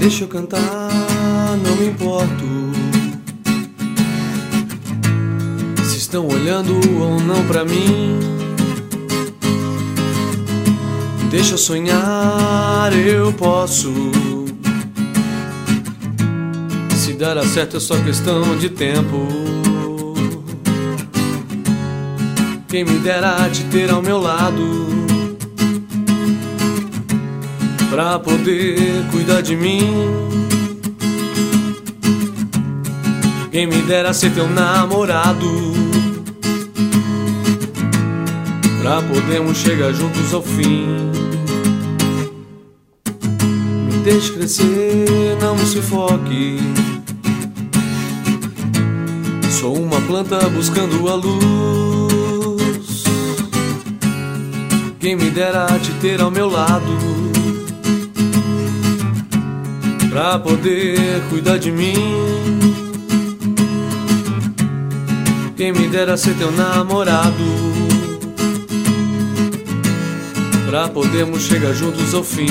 Deixa eu cantar, não me importo. Se estão olhando ou não pra mim. Deixa eu sonhar, eu posso. Se dará certo é só questão de tempo. Quem me dera te ter ao meu lado pra poder cuidar de mim. Quem me dera ser teu namorado pra podermos chegar juntos ao fim. Me deixe crescer, não me sufoque. Sou uma planta buscando a luz. Quem me dera te ter ao meu lado pra poder cuidar de mim. Quem me dera ser teu namorado, pra podermos chegar juntos ao fim.